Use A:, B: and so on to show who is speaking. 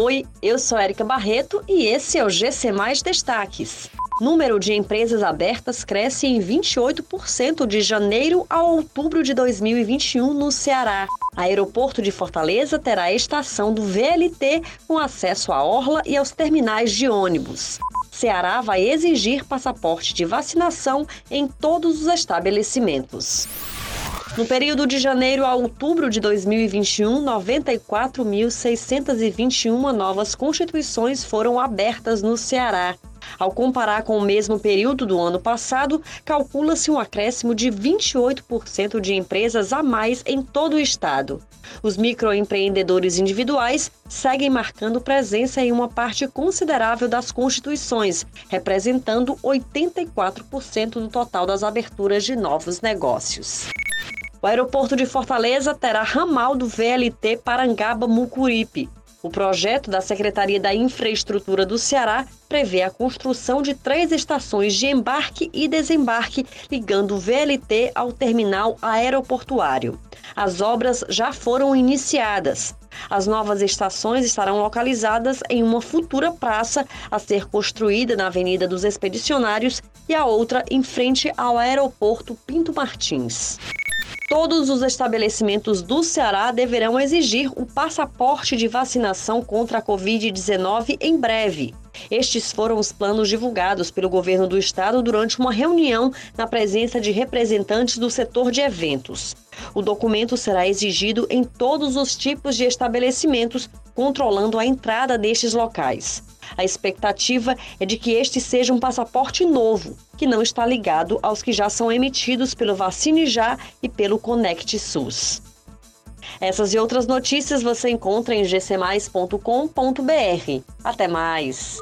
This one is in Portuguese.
A: Oi, eu sou Érica Barreto e esse é o GC Mais Destaques. Número de empresas abertas cresce em 28% de janeiro a outubro de 2021 no Ceará. Aeroporto de Fortaleza terá estação do VLT com acesso à orla e aos terminais de ônibus. Ceará vai exigir passaporte de vacinação em todos os estabelecimentos. No período de janeiro a outubro de 2021, 94.621 novas constituições foram abertas no Ceará. Ao comparar com o mesmo período do ano passado, calcula-se um acréscimo de 28% de empresas a mais em todo o estado. Os microempreendedores individuais seguem marcando presença em uma parte considerável das constituições, representando 84% do total das aberturas de novos negócios. O aeroporto de Fortaleza terá ramal do VLT Parangaba-Mucuripe. O projeto da Secretaria da Infraestrutura do Ceará prevê a construção de três estações de embarque e desembarque ligando o VLT ao terminal aeroportuário. As obras já foram iniciadas. As novas estações estarão localizadas em uma futura praça a ser construída na Avenida dos Expedicionários e a outra em frente ao aeroporto Pinto Martins. Todos os estabelecimentos do Ceará deverão exigir o passaporte de vacinação contra a Covid-19 em breve. Estes foram os planos divulgados pelo governo do estado durante uma reunião na presença de representantes do setor de eventos. O documento será exigido em todos os tipos de estabelecimentos, controlando a entrada destes locais. A expectativa é de que este seja um passaporte novo, que não está ligado aos que já são emitidos pelo Vacine Já e pelo Conect SUS. Essas e outras notícias você encontra em gcmais.com.br. Até mais!